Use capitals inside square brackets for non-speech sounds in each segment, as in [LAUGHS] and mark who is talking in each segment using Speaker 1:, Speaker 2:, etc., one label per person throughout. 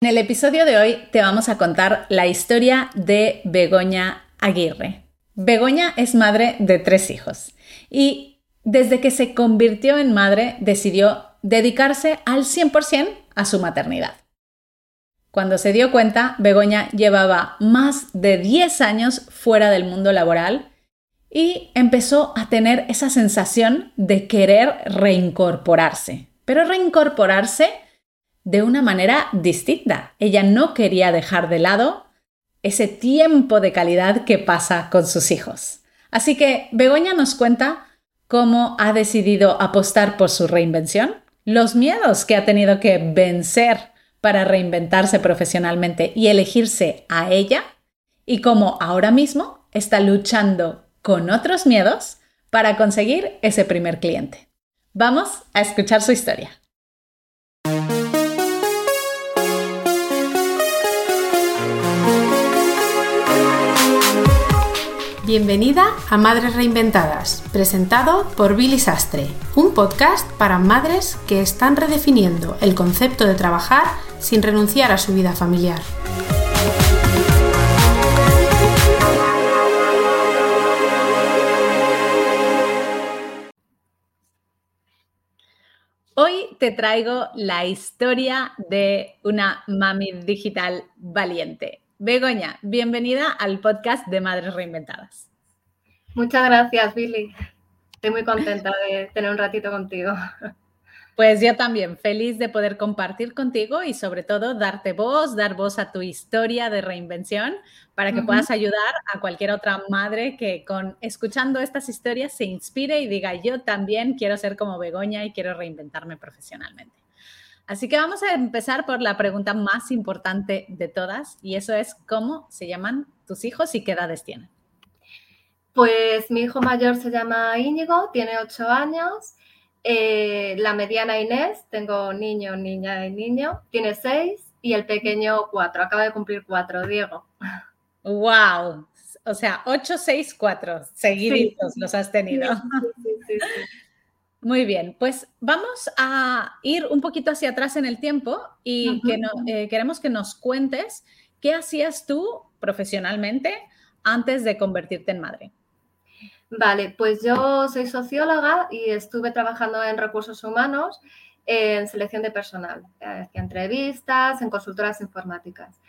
Speaker 1: En el episodio de hoy te vamos a contar la historia de Begoña Aguirre. Begoña es madre de tres hijos y desde que se convirtió en madre decidió dedicarse al 100% a su maternidad. Cuando se dio cuenta, Begoña llevaba más de 10 años fuera del mundo laboral y empezó a tener esa sensación de querer reincorporarse, pero reincorporarse de una manera distinta. Ella no quería dejar de lado ese tiempo de calidad que pasa con sus hijos. Así que Begoña nos cuenta cómo ha decidido apostar por su reinvención, los miedos que ha tenido que vencer para reinventarse profesionalmente y elegirse a ella, y cómo ahora mismo está luchando con otros miedos para conseguir ese primer cliente. Vamos a escuchar su historia.
Speaker 2: Bienvenida a Madres Reinventadas, presentado por Billy Sastre, un podcast para madres que están redefiniendo el concepto de trabajar sin renunciar a su vida familiar.
Speaker 1: Hoy te traigo la historia de una mami digital valiente. Begoña, bienvenida al podcast de Madres Reinventadas.
Speaker 3: Muchas gracias, Billy. Estoy muy contenta de tener un ratito contigo.
Speaker 1: Pues yo también, feliz de poder compartir contigo y sobre todo darte voz, dar voz a tu historia de reinvención para que puedas ayudar a cualquier otra madre que con escuchando estas historias se inspire y diga yo también quiero ser como Begoña y quiero reinventarme profesionalmente. Así que vamos a empezar por la pregunta más importante de todas y eso es cómo se llaman tus hijos y qué edades tienen.
Speaker 3: Pues mi hijo mayor se llama Íñigo, tiene ocho años. Eh, la mediana Inés, tengo niño, niña y niño, tiene seis y el pequeño cuatro, acaba de cumplir cuatro, Diego.
Speaker 1: ¡Wow! O sea, ocho, seis, cuatro, seguiditos los has tenido. Sí, sí, sí, muy bien, pues vamos a ir un poquito hacia atrás en el tiempo y que eh, queremos que nos cuentes qué hacías tú profesionalmente antes de convertirte en madre.
Speaker 3: Vale, pues yo soy socióloga y estuve trabajando en recursos humanos en selección de personal, hacía entrevistas en consultoras informáticas.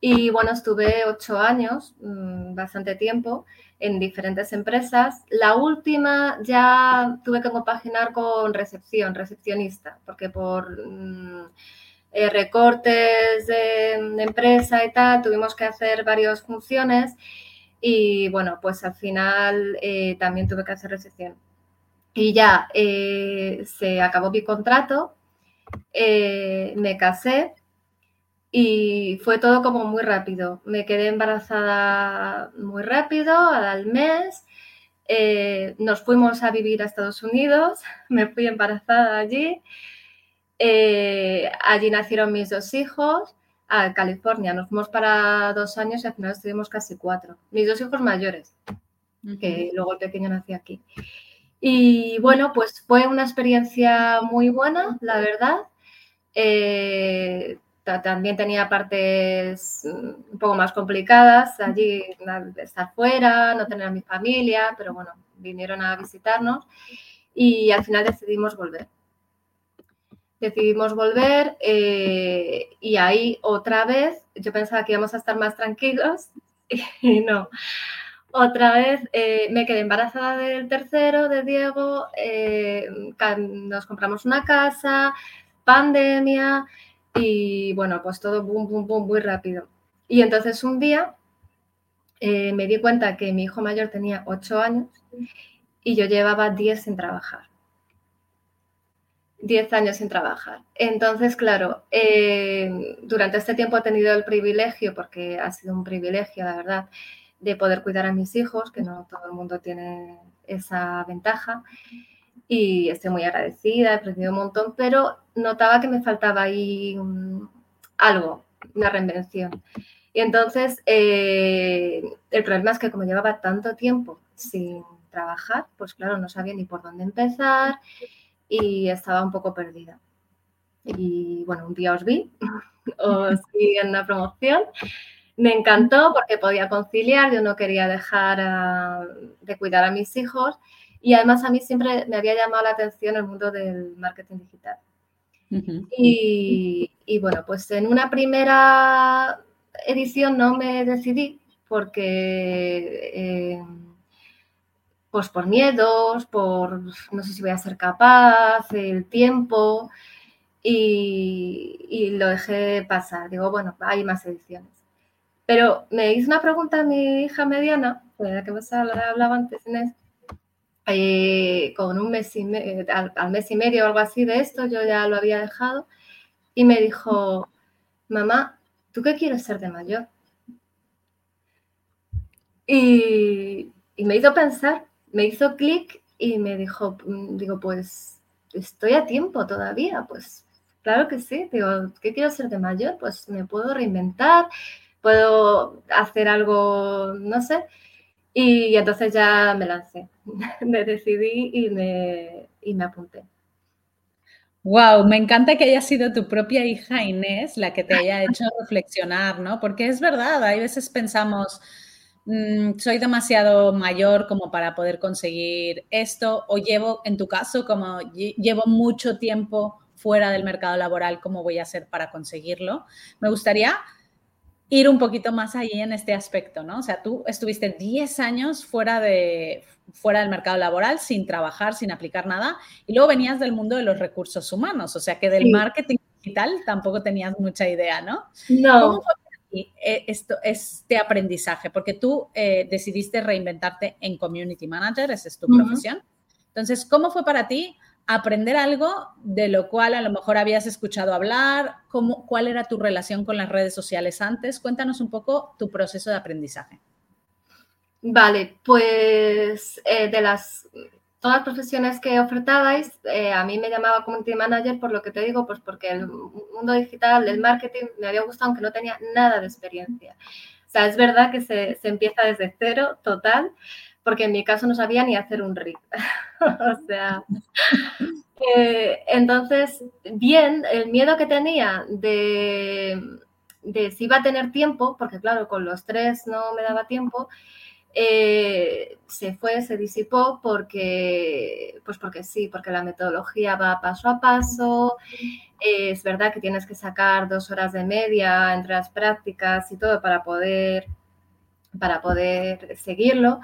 Speaker 3: Y bueno, estuve ocho años, mm, bastante tiempo, en diferentes empresas. La última ya tuve que compaginar con recepción, recepcionista, porque por mm, eh, recortes de, empresa y tal tuvimos que hacer varias funciones y bueno, pues al final eh, también tuve que hacer recepción. Y ya eh, se acabó mi contrato, me casé y fue todo como muy rápido. Me quedé embarazada muy rápido, al mes. Eh, nos fuimos a vivir a Estados Unidos, [LAUGHS] me fui embarazada allí. Eh, allí nacieron mis dos hijos, a California. Nos fuimos para dos años y al final estuvimos casi cuatro. Mis dos hijos mayores, que luego el pequeño nació aquí. Y bueno, pues fue una experiencia muy buena, la verdad. Eh, también tenía partes mm, un poco más complicadas, allí estar fuera, no tener a mi familia, pero bueno, vinieron a visitarnos y al final decidimos volver. Decidimos volver eh, y ahí otra vez, yo pensaba que íbamos a estar más tranquilos [LAUGHS] y no. Otra vez eh, me quedé embarazada del tercero, de Diego, eh, nos compramos una casa, pandemia, y bueno, pues todo boom, boom, boom, muy rápido. Y entonces un día eh, me di cuenta que mi hijo mayor tenía 8 años y yo llevaba 10 sin trabajar. 10 años sin trabajar. Entonces, claro, eh, durante este tiempo he tenido el privilegio, porque ha sido un privilegio, la verdad, de poder cuidar a mis hijos, que no todo el mundo tiene esa ventaja y estoy muy agradecida, he aprendido un montón, pero notaba que me faltaba ahí algo, una reinvención. Y entonces eh, el problema es que como llevaba tanto tiempo sin trabajar, pues claro, no sabía ni por dónde empezar y estaba un poco perdida. y bueno, un día os vi, [LAUGHS] os vi en una promoción. Me encantó porque podía conciliar, yo no quería dejar de cuidar a mis hijos y además a mí siempre me había llamado la atención el mundo del marketing digital. y, y, bueno, pues en una primera edición no me decidí porque... Eh, pues por miedos, por no sé si voy a ser capaz, el tiempo, y, lo dejé pasar. Digo, bueno, hay más ediciones. Pero me hizo una pregunta a mi hija mediana, la que me hablaba antes, Inés, eh, con un mes y al, al, mes y medio o algo así de esto, yo ya lo había dejado, y me dijo, mamá, ¿tú qué quieres ser de mayor? Y, y me hizo pensar, me hizo clic y me dijo, mm, digo, pues estoy a tiempo todavía, pues Claro que sí, digo, ¿qué quiero ser de mayor? Pues me puedo reinventar, puedo hacer algo, no sé. Y entonces ya me lancé, [LAUGHS] me decidí y me, y me apunté.
Speaker 1: Wow, me encanta que haya sido tu propia hija Inés la que te haya hecho [LAUGHS] reflexionar, ¿no? Porque es verdad, hay veces pensamos, mm, soy demasiado mayor como para poder conseguir esto, o llevo, en tu caso, como llevo mucho tiempo fuera del mercado laboral, cómo voy a hacer para conseguirlo. Me gustaría ir un poquito más ahí en este aspecto, ¿no? O sea, tú estuviste 10 años fuera, de, fuera del mercado laboral, sin trabajar, sin aplicar nada, y luego venías del mundo de los recursos humanos, o sea, que del marketing digital tampoco tenías mucha idea, ¿no?
Speaker 3: No. ¿Cómo fue
Speaker 1: eh, esto, este aprendizaje? Porque tú eh, decidiste reinventarte en Community Manager, esa es tu profesión. Entonces, ¿cómo fue para ti aprender algo de lo cual a lo mejor habías escuchado hablar, cómo, cuál era tu relación con las redes sociales antes. Cuéntanos un poco tu proceso de aprendizaje.
Speaker 3: Vale, pues eh, de las todas las profesiones que ofertabais, eh, a mí me llamaba community manager por lo que te digo, pues porque el mundo digital, el marketing, me había gustado aunque no tenía nada de experiencia. O sea, es verdad que se, se empieza desde cero, total porque en mi caso no sabía ni hacer un RIP. [LAUGHS] [LAUGHS] o sea, eh, entonces, bien, el miedo que tenía de, de, si iba a tener tiempo, porque claro, con los tres no me daba tiempo, eh, se fue, se disipó porque, pues porque sí, porque la metodología va paso a paso. es verdad que tienes que sacar dos horas de media entre las prácticas y todo para poder para poder seguirlo,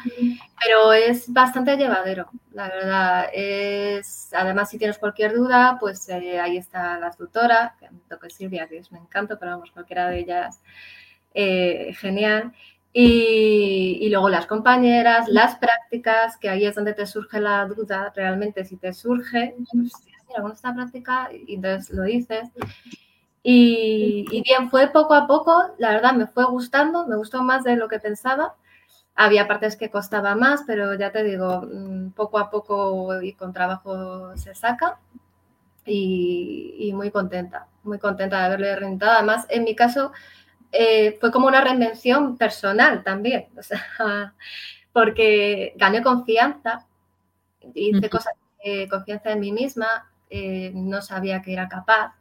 Speaker 3: pero es bastante llevadero, la verdad. Es, además, si tienes cualquier duda, pues eh, ahí está la tutora, que me toca Silvia, que es me encanta, pero vamos, cualquiera de ellas, eh, genial. Y, y, luego las compañeras, las prácticas, que ahí es donde te surge la duda, realmente si te surge, pues, mira, con esta práctica, y entonces lo dices. Y, bien, fue poco a poco, la verdad me fue gustando, me gustó más de lo que pensaba. Había partes que costaba más, pero ya te digo, mm, poco a poco y con trabajo se saca. Y, muy contenta, muy contenta de haberle rentado. Además, en mi caso, eh, fue como una reinvención personal también, [LAUGHS] o sea, porque gané confianza, hice cosas, de confianza en mí misma, eh, no sabía que era capaz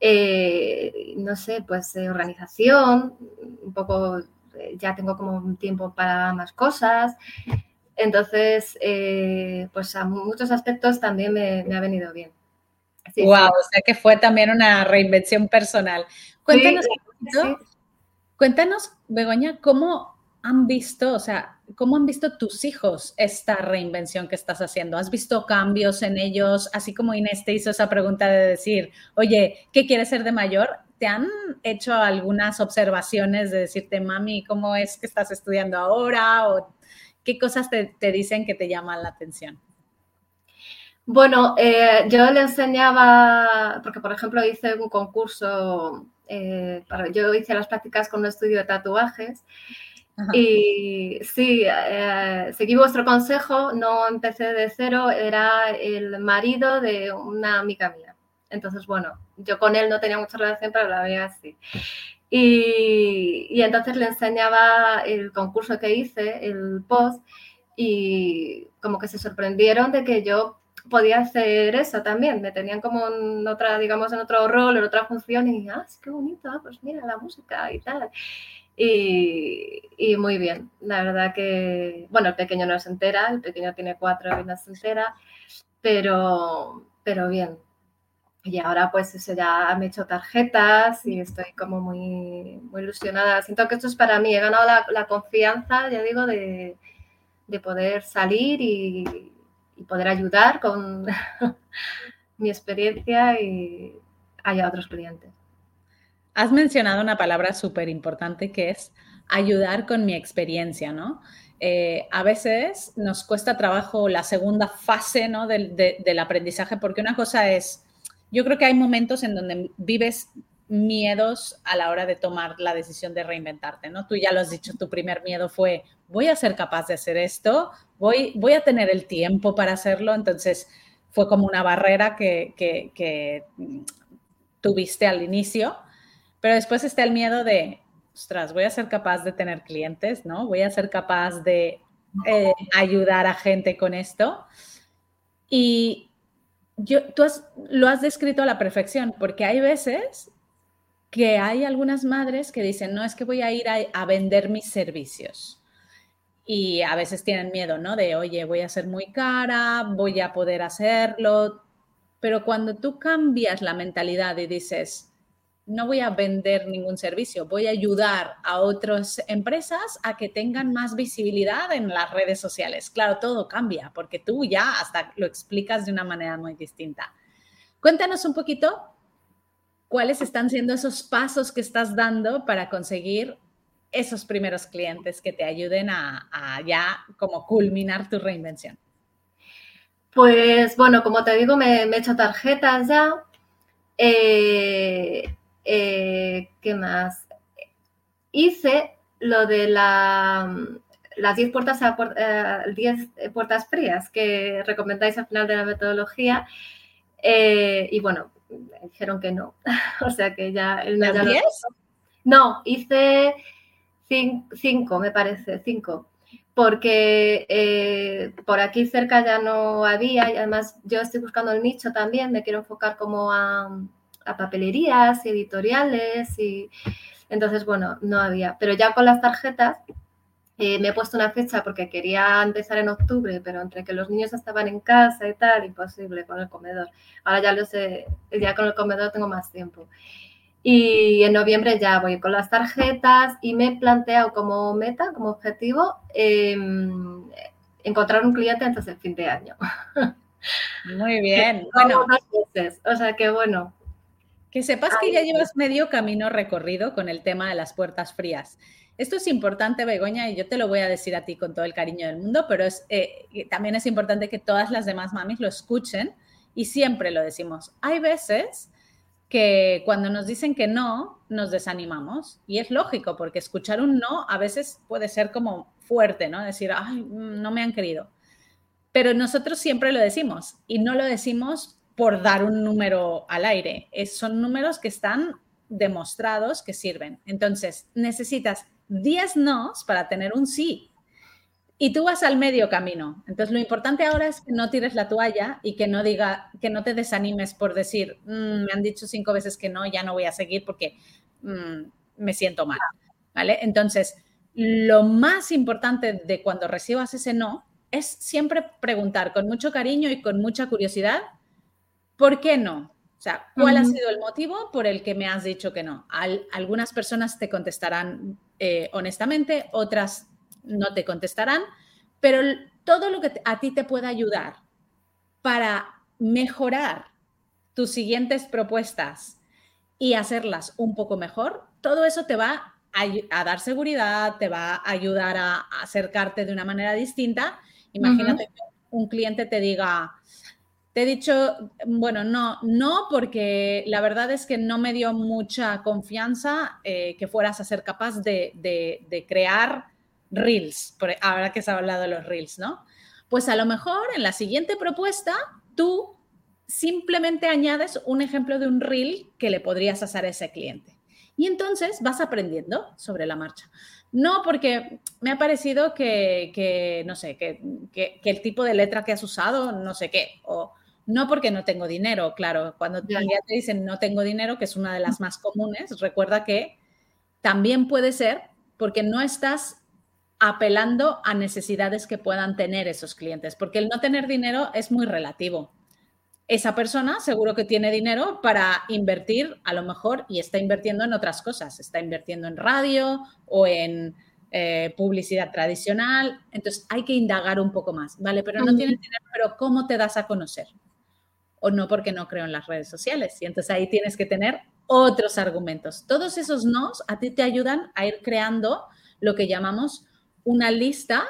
Speaker 3: eh, no sé, pues eh, organización, un poco, eh, ya tengo como un tiempo para más cosas. Entonces, pues a muchos aspectos también me, ha venido bien.
Speaker 1: wow, o sea que fue también una reinvención personal. Cuéntanos, cuéntanos, Begoña, ¿cómo han visto, o sea, cómo han visto tus hijos esta reinvención que estás haciendo? ¿Has visto cambios en ellos? Así como Inés te hizo esa pregunta de decir, oye, ¿qué quieres ser de mayor? ¿Te han hecho algunas observaciones de decirte, mami, cómo es que estás estudiando ahora? ¿O qué cosas te, dicen que te llaman la atención?
Speaker 3: Bueno, eh, yo le enseñaba, porque por ejemplo hice un concurso, eh, para, yo hice las prácticas con un estudio de tatuajes y sí, eh, seguí vuestro consejo, no empecé de cero, era el marido de una amiga mía. Entonces, bueno, yo con él no tenía mucha relación, pero la veía así. Y, y, entonces le enseñaba el concurso que hice, el post, y como que se sorprendieron de que yo podía hacer eso también. Me tenían como en otra, digamos, en otro rol, en otra función y, ah, qué bonito, ah, pues mira la música y tal. Y, y, muy bien, la verdad que, bueno, el pequeño no se entera, el pequeño tiene cuatro y no se entera, pero, pero bien. Y ahora pues eso ya me he hecho tarjetas y estoy como muy, muy ilusionada. Siento que esto es para mí, he ganado la, confianza, ya digo, de, de poder salir y, poder ayudar con [LAUGHS] mi experiencia y a otros clientes.
Speaker 1: Has mencionado una palabra súper importante que es ayudar con mi experiencia, ¿no? Eh, a veces nos cuesta trabajo la segunda fase ¿no? del, aprendizaje porque una cosa es, yo creo que hay momentos en donde vives miedos a la hora de tomar la decisión de reinventarte, ¿no? Tú ya lo has dicho, tu primer miedo fue, voy a ser capaz de hacer esto, voy, voy a tener el tiempo para hacerlo, entonces fue como una barrera que, que, tuviste al inicio, pero después está el miedo de, ostras, voy a ser capaz de tener clientes, ¿no? Voy a ser capaz de eh, ayudar a gente con esto. Y yo, tú lo has descrito a la perfección, porque hay veces que hay algunas madres que dicen, no, es que voy a ir a, vender mis servicios. Y a veces tienen miedo, ¿no? De, oye, voy a ser muy cara, voy a poder hacerlo. Pero cuando tú cambias la mentalidad y dices, no voy a vender ningún servicio, voy a ayudar a otras empresas a que tengan más visibilidad en las redes sociales. Claro, todo cambia porque tú ya hasta lo explicas de una manera muy distinta. Cuéntanos un poquito cuáles están siendo esos pasos que estás dando para conseguir esos primeros clientes que te ayuden a, ya como culminar tu reinvención.
Speaker 3: Pues bueno, como te digo, me, he hecho tarjetas ya. Eh, eh, ¿Qué más? Hice lo de la, las 10 puertas, eh, puertas frías que recomendáis al final de la metodología. y bueno, dijeron que no. [LAUGHS] o sea que ya...
Speaker 1: El no,
Speaker 3: no, hice cinco, me parece, cinco. Porque eh, por aquí cerca ya no había y además yo estoy buscando el nicho también, me quiero enfocar como a, a papelerías, editoriales y entonces, bueno, no había. Pero ya con las tarjetas eh, me he puesto una fecha porque quería empezar en octubre, pero entre que los niños estaban en casa y tal, imposible con el comedor. Ahora ya lo sé, ya con el comedor tengo más tiempo. Y en noviembre ya voy con las tarjetas y me he planteado como meta, como objetivo, em, encontrar un cliente antes del fin de año. [LAUGHS]
Speaker 1: Muy bien.
Speaker 3: bueno, O sea que bueno.
Speaker 1: Que sepas que ya llevas medio camino recorrido con el tema de las puertas frías. Esto es importante, Begoña, y yo te lo voy a decir a ti con todo el cariño del mundo, pero es, eh, también es importante que todas las demás mamis lo escuchen y siempre lo decimos. Hay veces que cuando nos dicen que no, nos desanimamos y es lógico porque escuchar un no a veces puede ser como fuerte, ¿no? Decir, ay, no me han querido. Pero nosotros siempre lo decimos y no lo decimos por dar un número al aire. son números que están demostrados que sirven. Entonces, necesitas 10 nos para tener un sí. Y tú vas al medio camino. Entonces, lo importante ahora es que no tires la toalla y que no diga, que no te desanimes por decir, mm, me han dicho cinco veces que no, ya no voy a seguir porque mm, me siento mal. ¿Vale? Entonces, lo más importante de cuando recibas ese no es siempre preguntar con mucho cariño y con mucha curiosidad, ¿por qué no? O sea, ¿cuál ha sido el motivo por el que me has dicho que no? algunas personas te contestarán eh, honestamente, otras no te contestarán, pero todo lo que a ti te pueda ayudar para mejorar tus siguientes propuestas y hacerlas un poco mejor, todo eso te va a, dar seguridad, te va a ayudar a, acercarte de una manera distinta. Imagínate que un cliente te diga, te he dicho, bueno, no, no, porque la verdad es que no me dio mucha confianza eh, que fueras a ser capaz de, crear reels, por, ahora que se ha hablado de los reels, ¿no? Pues a lo mejor en la siguiente propuesta tú simplemente añades un ejemplo de un reel que le podrías hacer a ese cliente. Y entonces vas aprendiendo sobre la marcha. No, porque me ha parecido que, no sé, que, el tipo de letra que has usado, no sé qué, o no porque no tengo dinero, claro, cuando ya te dicen no tengo dinero, que es una de las más comunes, recuerda que también puede ser porque no estás apelando a necesidades que puedan tener esos clientes, porque el no tener dinero es muy relativo. Esa persona seguro que tiene dinero para invertir, a lo mejor, y está invirtiendo en otras cosas, está invirtiendo en radio o en eh, publicidad tradicional, entonces hay que indagar un poco más, ¿vale? Pero no tiene dinero, pero ¿cómo te das a conocer? O no porque no creo en las redes sociales, y entonces ahí tienes que tener otros argumentos. Todos esos nos a ti te ayudan a ir creando lo que llamamos una lista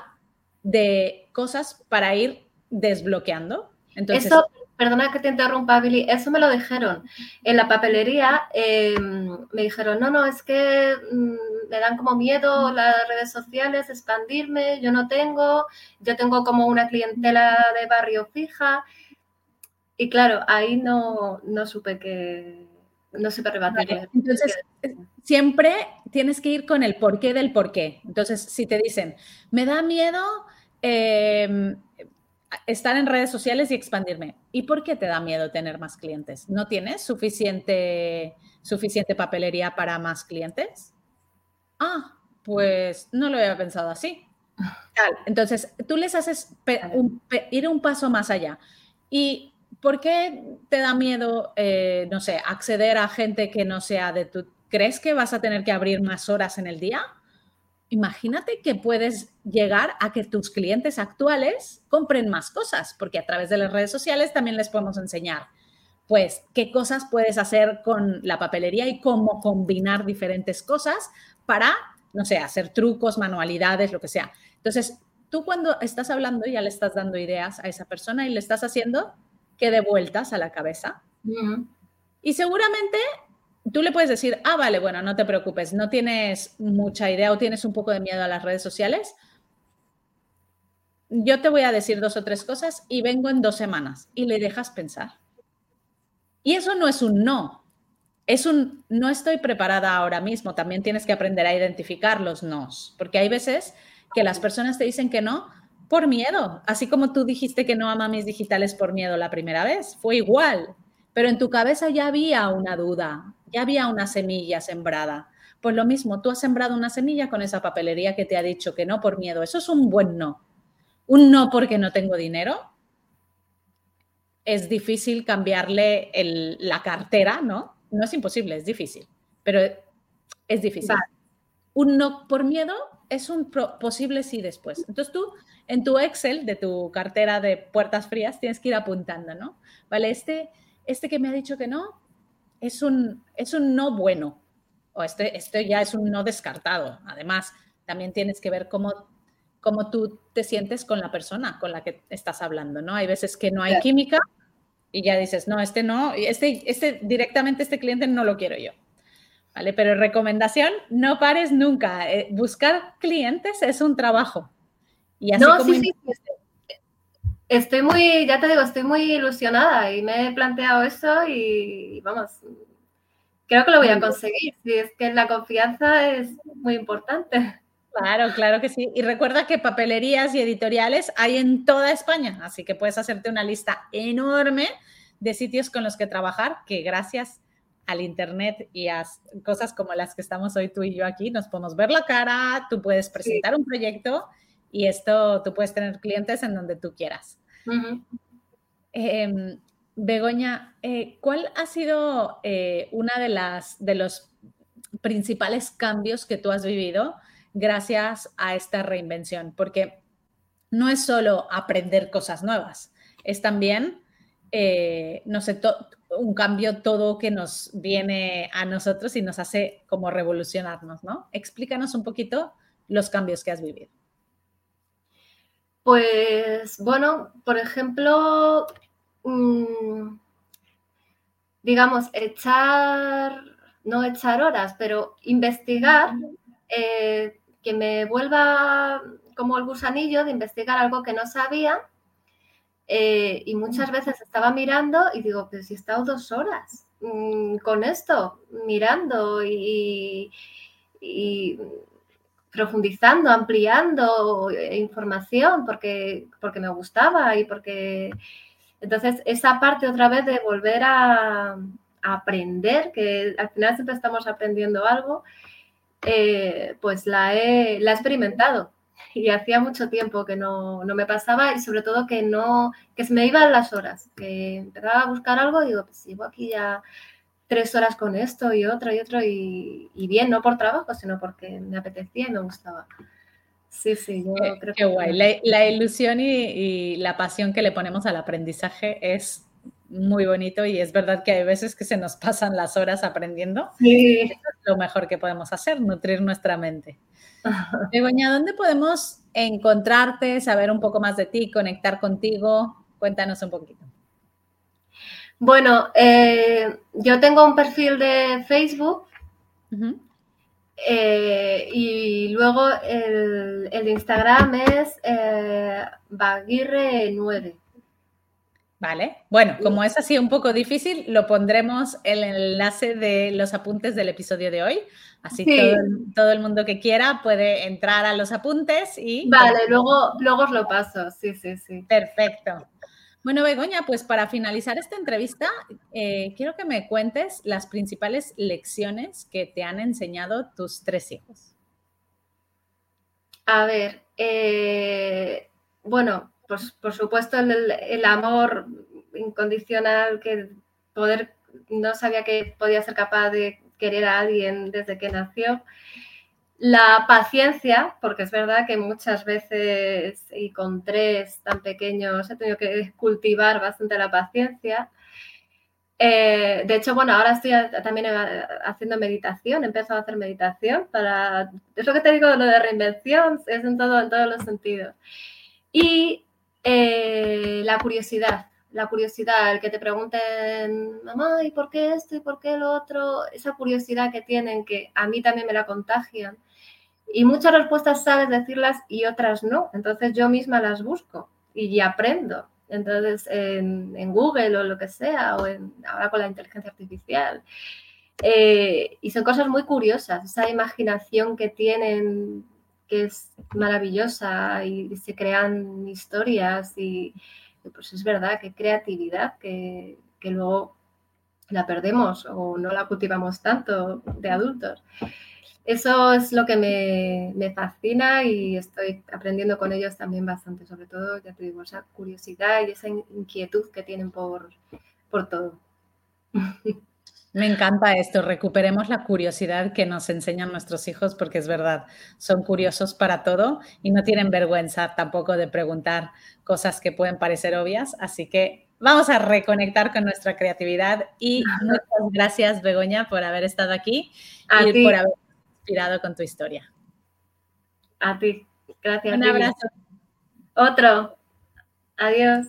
Speaker 1: de cosas para ir desbloqueando.
Speaker 3: Entonces, eso, perdona que te interrumpa, Billy, eso me lo dijeron. En la papelería em, me dijeron, no, no, es que mm, me dan como miedo las redes sociales, expandirme, yo no tengo, yo tengo como una clientela de barrio fija. Y claro, ahí no, no supe que, no supe rebatirle.
Speaker 1: Entonces, siempre tienes que ir con el porqué del porqué. Entonces, si te dicen, me da miedo em, estar en redes sociales y expandirme, ¿y por qué te da miedo tener más clientes? ¿No tienes suficiente, suficiente papelería para más clientes? Ah, pues no lo había pensado así. Entonces, tú les haces ir un paso más allá. ¿Y por qué te da miedo, eh, no sé, acceder a gente que no sea de tu ¿Crees que vas a tener que abrir más horas en el día? Imagínate que puedes llegar a que tus clientes actuales compren más cosas, porque a través de las redes sociales también les podemos enseñar, pues, qué cosas puedes hacer con la papelería y cómo combinar diferentes cosas para, no sé, hacer trucos, manualidades, lo que sea. Entonces, tú cuando estás hablando ya le estás dando ideas a esa persona y le estás haciendo que dé vueltas a la cabeza. Y seguramente tú le puedes decir, ah, vale, bueno, no te preocupes, no tienes mucha idea o tienes un poco de miedo a las redes sociales. Yo te voy a decir dos o tres cosas y vengo en dos semanas y le dejas pensar. Y eso no es un no, es un no estoy preparada ahora mismo. También tienes que aprender a identificar los nos, porque hay veces que las personas te dicen que no por miedo, así como tú dijiste que no a mamis digitales por miedo la primera vez, fue igual, pero en tu cabeza ya había una duda, ya había una semilla sembrada. Pues lo mismo, tú has sembrado una semilla con esa papelería que te ha dicho que no por miedo. Eso es un buen no. Un no porque no tengo dinero. Es difícil cambiarle la cartera, ¿no? No es imposible, es difícil, pero es difícil. Un no por miedo es un posible sí después. Entonces tú en tu Excel de tu cartera de puertas frías tienes que ir apuntando, ¿no? Vale, este, este que me ha dicho que no, es un, es un no bueno, o este, esto ya es un no descartado. Además, también tienes que ver cómo, cómo tú te sientes con la persona con la que estás hablando, ¿no? Hay veces que no hay química y ya dices, no, este no, este, este directamente este cliente no lo quiero yo. ¿Vale? Pero recomendación, no pares nunca. Eh, buscar clientes es un trabajo.
Speaker 3: Y así como sí, Estoy muy, ya te digo, estoy muy ilusionada y me he planteado eso y vamos, creo que lo voy a conseguir. Si es que la confianza es muy importante.
Speaker 1: Claro, claro que sí. Y recuerda que papelerías y editoriales hay en toda España, así que puedes hacerte una lista enorme de sitios con los que trabajar, que gracias al Internet y a cosas como las que estamos hoy tú y yo aquí, nos podemos ver la cara, tú puedes presentar un proyecto y esto, tú puedes tener clientes en donde tú quieras. Em, Begoña, eh, ¿cuál ha sido eh, una de las de los principales cambios que tú has vivido gracias a esta reinvención? Porque no es solo aprender cosas nuevas, es también, eh, no sé, un cambio todo que nos viene a nosotros y nos hace como revolucionarnos, ¿no? Explícanos un poquito los cambios que has vivido.
Speaker 3: Pues bueno, por ejemplo, mm, digamos, echar, no echar horas, pero investigar, eh, que me vuelva como el gusanillo de investigar algo que no sabía. Eh, y muchas veces estaba mirando y digo, pero si he estado dos horas mm, con esto, mirando y, profundizando, ampliando información porque, porque me gustaba y porque... Entonces, esa parte otra vez de volver a, aprender, que al final siempre estamos aprendiendo algo, eh, pues la he, la he experimentado [LAUGHS] y hacía mucho tiempo que no, me pasaba y sobre todo que no, que se me iban las horas, que empezaba a buscar algo y digo, pues sigo aquí ya tres horas con esto y otro y otro y, bien, no por trabajo, sino porque me apetecía y me gustaba. Sí, sí, yo
Speaker 1: creo que... guay. La, ilusión y, la pasión que le ponemos al aprendizaje es muy bonito y es verdad que hay veces que se nos pasan las horas aprendiendo. Sí. es lo mejor que podemos hacer, nutrir nuestra mente. Begoña, ¿dónde podemos encontrarte, saber un poco más de ti, conectar contigo? Cuéntanos un poquito.
Speaker 3: Bueno, eh, yo tengo un perfil de Facebook eh, y luego el, de Instagram es eh, Baguirre9.
Speaker 1: Vale, bueno, como es así un poco difícil, lo pondremos el enlace de los apuntes del episodio de hoy. Así que todo, el mundo que quiera puede entrar a los apuntes y...
Speaker 3: Vale, luego, luego os lo paso, sí, sí, sí.
Speaker 1: Perfecto. Bueno, Begoña, pues para finalizar esta entrevista, eh, quiero que me cuentes las principales lecciones que te han enseñado tus tres hijos.
Speaker 3: A ver, eh, bueno, pues por supuesto el, amor incondicional que poder, no sabía que podía ser capaz de querer a alguien desde que nació. La paciencia, porque es verdad que muchas veces y con tres tan pequeños he tenido que cultivar bastante la paciencia. Eh, de hecho, bueno, ahora estoy también haciendo meditación, he empezado a hacer meditación para, es lo que te digo lo de reinvención, es en, todo, en todos los sentidos. Y eh, la curiosidad, la curiosidad, el que te pregunten, mamá, ¿y por qué esto y por qué lo otro? Esa curiosidad que tienen, que a mí también me la contagian. Y muchas respuestas sabes decirlas y otras no. Entonces yo misma las busco y aprendo. Entonces en, Google o lo que sea, o ahora con la inteligencia artificial. Eh, y son cosas muy curiosas, esa imaginación que tienen que es maravillosa y se crean historias y, pues es verdad que creatividad que, luego la perdemos o no la cultivamos tanto de adultos. Eso es lo que me, fascina y estoy aprendiendo con ellos también bastante, sobre todo, ya te digo, esa curiosidad y esa inquietud que tienen por, por todo. [LAUGHS]
Speaker 1: Me encanta esto, recuperemos la curiosidad que nos enseñan nuestros hijos porque es verdad, son curiosos para todo y no tienen vergüenza tampoco de preguntar cosas que pueden parecer obvias, así que vamos a reconectar con nuestra creatividad y [LAUGHS] muchas gracias Begoña por haber estado aquí y por haber inspirado con tu historia.
Speaker 3: A ti, gracias.
Speaker 1: Un abrazo.
Speaker 3: Otro. Adiós.